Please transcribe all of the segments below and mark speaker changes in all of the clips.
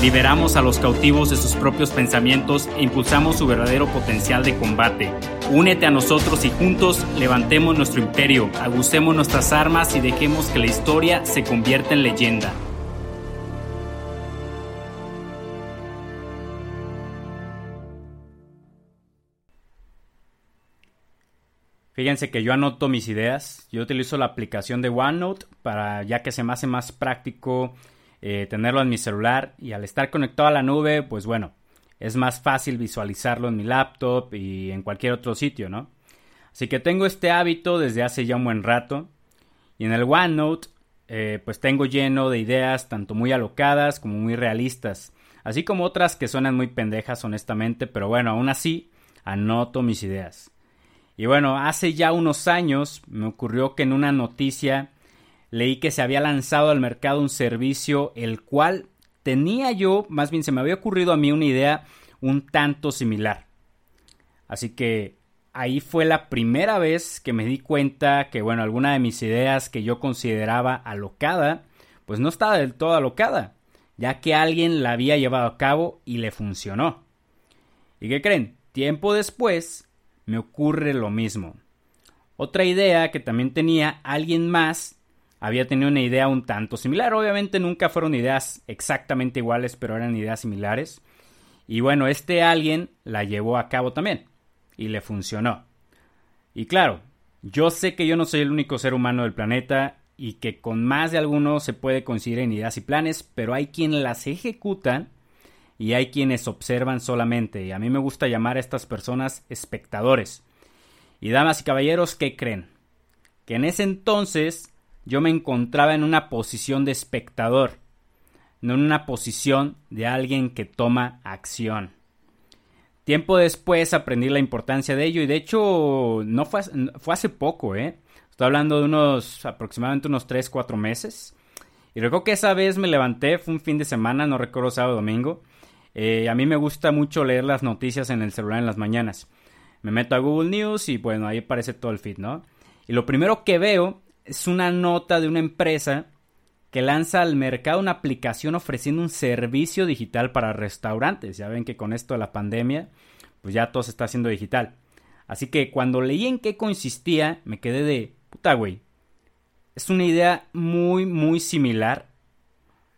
Speaker 1: Liberamos a los cautivos de sus propios pensamientos e impulsamos su verdadero potencial de combate. Únete a nosotros y juntos levantemos nuestro imperio, agucemos nuestras armas y dejemos que la historia se convierta en leyenda. Fíjense que yo anoto mis ideas, yo utilizo la aplicación de OneNote para ya que se me hace más práctico eh, tenerlo en mi celular y al estar conectado a la nube, pues bueno, es más fácil visualizarlo en mi laptop y en cualquier otro sitio, ¿no? Así que tengo este hábito desde hace ya un buen rato y en el OneNote eh, pues tengo lleno de ideas tanto muy alocadas como muy realistas, así como otras que suenan muy pendejas honestamente, pero bueno, aún así anoto mis ideas. Y bueno, hace ya unos años me ocurrió que en una noticia leí que se había lanzado al mercado un servicio el cual tenía yo, más bien se me había ocurrido a mí una idea un tanto similar. Así que ahí fue la primera vez que me di cuenta que, bueno, alguna de mis ideas que yo consideraba alocada, pues no estaba del todo alocada, ya que alguien la había llevado a cabo y le funcionó. ¿Y qué creen? Tiempo después me ocurre lo mismo. Otra idea que también tenía alguien más había tenido una idea un tanto similar. Obviamente nunca fueron ideas exactamente iguales, pero eran ideas similares. Y bueno, este alguien la llevó a cabo también. Y le funcionó. Y claro, yo sé que yo no soy el único ser humano del planeta y que con más de alguno se puede coincidir en ideas y planes, pero hay quienes las ejecutan y hay quienes observan solamente. Y a mí me gusta llamar a estas personas espectadores. Y damas y caballeros, ¿qué creen? Que en ese entonces yo me encontraba en una posición de espectador, no en una posición de alguien que toma acción. Tiempo después aprendí la importancia de ello y de hecho no fue, fue hace poco, ¿eh? Estoy hablando de unos aproximadamente unos 3, 4 meses. Y recuerdo que esa vez me levanté, fue un fin de semana, no recuerdo sábado o domingo. Eh, a mí me gusta mucho leer las noticias en el celular en las mañanas. Me meto a Google News y bueno, ahí aparece todo el feed, ¿no? Y lo primero que veo es una nota de una empresa que lanza al mercado una aplicación ofreciendo un servicio digital para restaurantes. Ya ven que con esto de la pandemia, pues ya todo se está haciendo digital. Así que cuando leí en qué consistía, me quedé de puta, güey. Es una idea muy, muy similar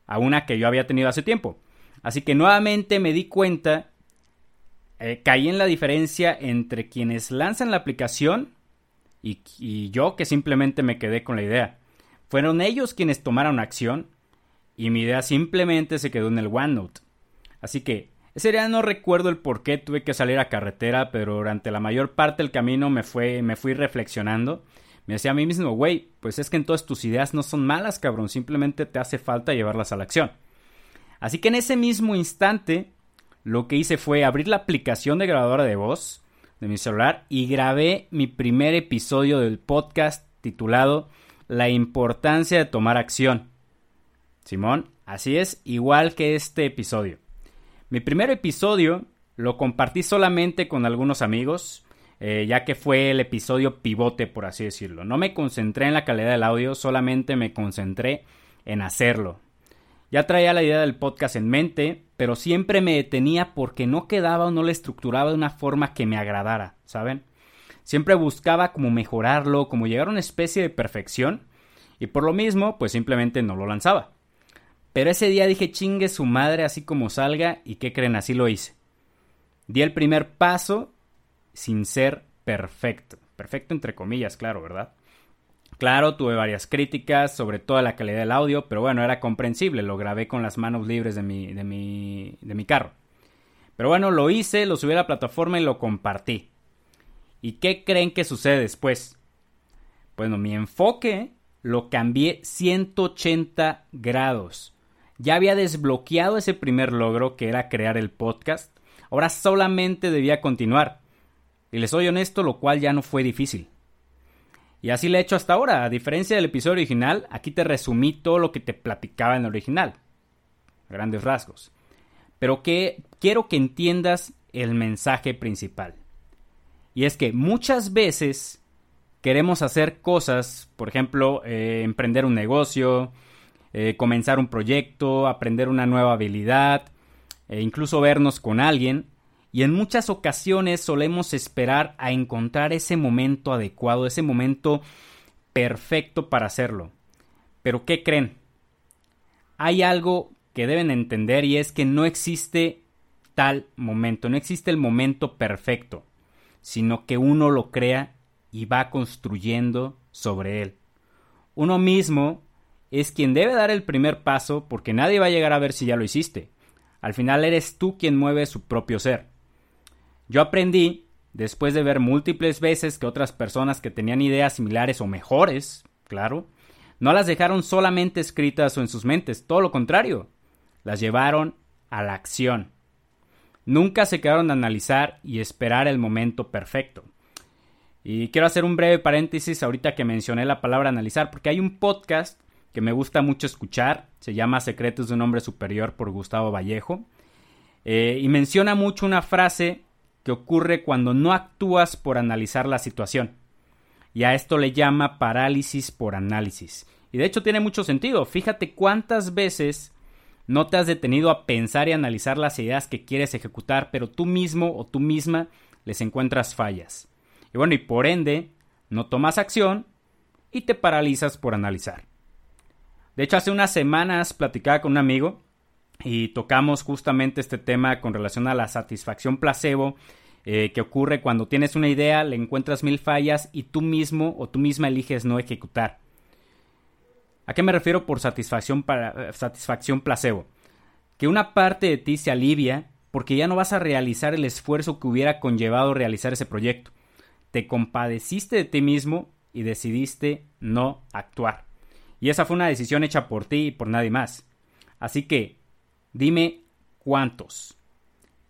Speaker 1: a una que yo había tenido hace tiempo. Así que nuevamente me di cuenta, eh, caí en la diferencia entre quienes lanzan la aplicación y, yo que simplemente me quedé con la idea. Fueron ellos quienes tomaron acción y mi idea simplemente se quedó en el OneNote. Así que ese día no recuerdo el por qué tuve que salir a carretera, pero durante la mayor parte del camino me, fue, me fui reflexionando. Me decía a mí mismo, güey, pues es que entonces tus ideas no son malas, cabrón, simplemente te hace falta llevarlas a la acción. Así que en ese mismo instante, lo que hice fue abrir la aplicación de grabadora de voz, de mi celular y grabé mi primer episodio del podcast titulado La importancia de tomar acción. Simón, así es, igual que este episodio. Mi primer episodio lo compartí solamente con algunos amigos, eh, ya que fue el episodio pivote, por así decirlo. No me concentré en la calidad del audio, solamente me concentré en hacerlo. Ya traía la idea del podcast en mente, pero siempre me detenía porque no quedaba o no lo estructuraba de una forma que me agradara, ¿saben? Siempre buscaba como mejorarlo, como llegar a una especie de perfección, y por lo mismo, pues simplemente no lo lanzaba. Pero ese día dije chingue su madre así como salga, y qué creen, así lo hice. Di el primer paso sin ser perfecto. Perfecto entre comillas, claro, ¿verdad? Claro, tuve varias críticas sobre toda la calidad del audio, pero bueno, era comprensible, lo grabé con las manos libres de mi, de mi, de mi carro. Pero bueno, lo hice, lo subí a la plataforma y lo compartí. ¿Y qué creen que sucede después? Bueno, mi enfoque lo cambié 180 grados. Ya había desbloqueado ese primer logro que era crear el podcast. Ahora solamente debía continuar. Y les soy honesto, lo cual ya no fue difícil. Y así le he hecho hasta ahora. A diferencia del episodio original, aquí te resumí todo lo que te platicaba en el original. A grandes rasgos. Pero que quiero que entiendas el mensaje principal. Y es que muchas veces queremos hacer cosas, por ejemplo, eh, emprender un negocio, eh, comenzar un proyecto, aprender una nueva habilidad, e incluso vernos con alguien, y en muchas ocasiones solemos esperar a encontrar ese momento adecuado, ese momento perfecto para hacerlo. Pero ¿qué creen? Hay algo que deben entender y es que no existe tal momento, no existe el momento perfecto, sino que uno lo crea y va construyendo sobre él. Uno mismo es quien debe dar el primer paso porque nadie va a llegar a ver si ya lo hiciste. Al final eres tú quien mueve su propio ser. Yo aprendí, después de ver múltiples veces que otras personas que tenían ideas similares o mejores, claro, no las dejaron solamente escritas o en sus mentes, todo lo contrario, las llevaron a la acción. Nunca se quedaron a analizar y esperar el momento perfecto. Y quiero hacer un breve paréntesis ahorita que mencioné la palabra analizar, porque hay un podcast que me gusta mucho escuchar, se llama Secretos de un hombre superior por Gustavo Vallejo, eh, y menciona mucho una frase ocurre cuando no actúas por analizar la situación. Y a esto le llama parálisis por análisis. Y de hecho tiene mucho sentido. Fíjate cuántas veces no te has detenido a pensar y analizar las ideas que quieres ejecutar, pero tú mismo o tú misma les encuentras fallas. Y bueno, y por ende, no tomas acción y te paralizas por analizar. De hecho, hace unas semanas platicaba con un amigo y tocamos justamente este tema con relación a la satisfacción placebo eh, que ocurre cuando tienes una idea, le encuentras mil fallas y tú mismo o tú misma eliges no ejecutar. ¿A qué me refiero por satisfacción, para, eh, satisfacción placebo? Que una parte de ti se alivia porque ya no vas a realizar el esfuerzo que hubiera conllevado realizar ese proyecto. Te compadeciste de ti mismo y decidiste no actuar. Y esa fue una decisión hecha por ti y por nadie más. Así que Dime cuántos.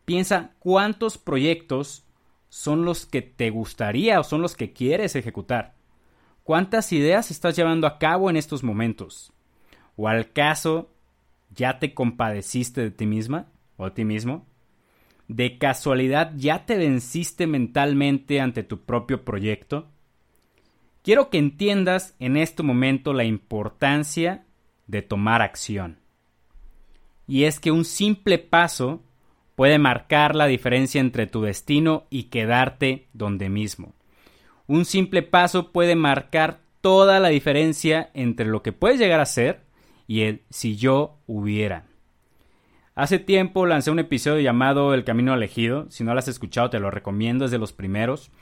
Speaker 1: Piensa cuántos proyectos son los que te gustaría o son los que quieres ejecutar. ¿Cuántas ideas estás llevando a cabo en estos momentos? ¿O al caso ya te compadeciste de ti misma o de ti mismo? ¿De casualidad ya te venciste mentalmente ante tu propio proyecto? Quiero que entiendas en este momento la importancia de tomar acción y es que un simple paso puede marcar la diferencia entre tu destino y quedarte donde mismo. Un simple paso puede marcar toda la diferencia entre lo que puedes llegar a ser y el si yo hubiera. Hace tiempo lancé un episodio llamado El Camino Elegido. Si no lo has escuchado, te lo recomiendo, es de los primeros.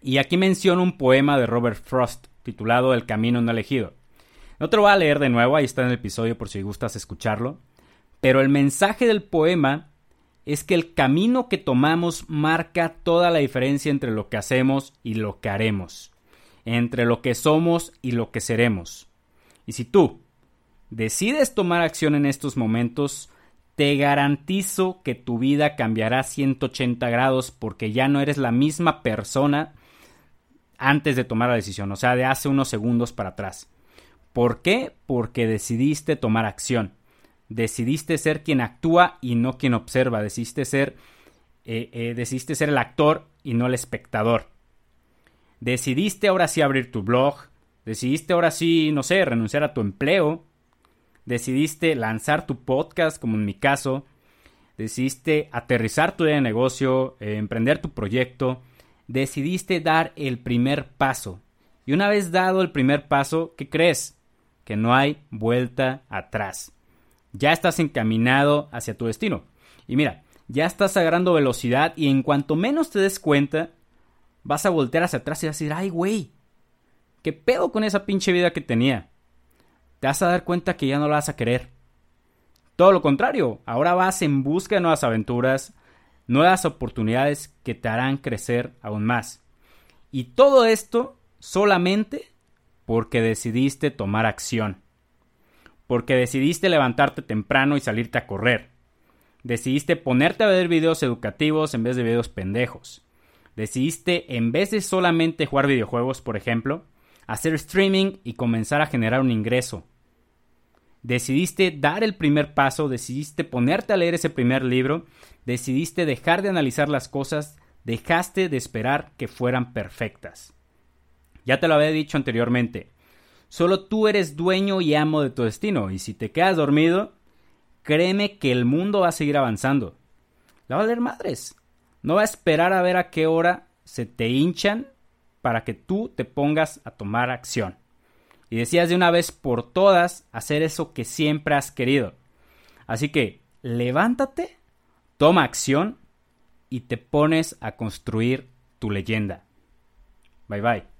Speaker 1: Y aquí menciono un poema de Robert Frost titulado El Camino No Elegido. No te lo voy a leer de nuevo, ahí está en el episodio por si gustas escucharlo. Pero el mensaje del poema es que el camino que tomamos marca toda la diferencia entre lo que hacemos y lo que haremos, entre lo que somos y lo que seremos. Y si tú decides tomar acción en estos momentos, te garantizo que tu vida cambiará 180 grados porque ya no eres la misma persona antes de tomar la decisión, o sea, de hace unos segundos para atrás. ¿Por qué? Porque decidiste tomar acción decidiste ser quien actúa y no quien observa, decidiste ser, eh, eh, decidiste ser el actor y no el espectador. Decidiste ahora sí abrir tu blog, decidiste ahora sí, no sé, renunciar a tu empleo, decidiste lanzar tu podcast, como en mi caso, decidiste aterrizar tu idea de negocio, eh, emprender tu proyecto, decidiste dar el primer paso. Y una vez dado el primer paso, ¿qué crees? Que no hay vuelta atrás ya estás encaminado hacia tu destino. Y mira, ya estás agarrando velocidad y en cuanto menos te des cuenta, vas a voltear hacia atrás y vas a decir, ay, güey, ¿qué pedo con esa pinche vida que tenía? Te vas a dar cuenta que ya no la vas a querer. Todo lo contrario, ahora vas en busca de nuevas aventuras, nuevas oportunidades que te harán crecer aún más. Y todo esto solamente porque decidiste tomar acción porque decidiste levantarte temprano y salirte a correr. Decidiste ponerte a ver videos educativos en vez de videos pendejos. Decidiste, en vez de solamente jugar videojuegos, por ejemplo, hacer streaming y comenzar a generar un ingreso. Decidiste dar el primer paso, decidiste ponerte a leer ese primer libro, decidiste dejar de analizar las cosas, dejaste de esperar que fueran perfectas. Ya te lo había dicho anteriormente, solo tú eres dueño y amo de tu destino, y si te quedas dormido, créeme que el mundo va a seguir avanzando. La va a valer madres. No va a esperar a ver a qué hora se te hinchan para que tú te pongas a tomar acción. Y decías de una vez por todas hacer eso que siempre has querido. Así que levántate, toma acción y te pones a construir tu leyenda. Bye bye.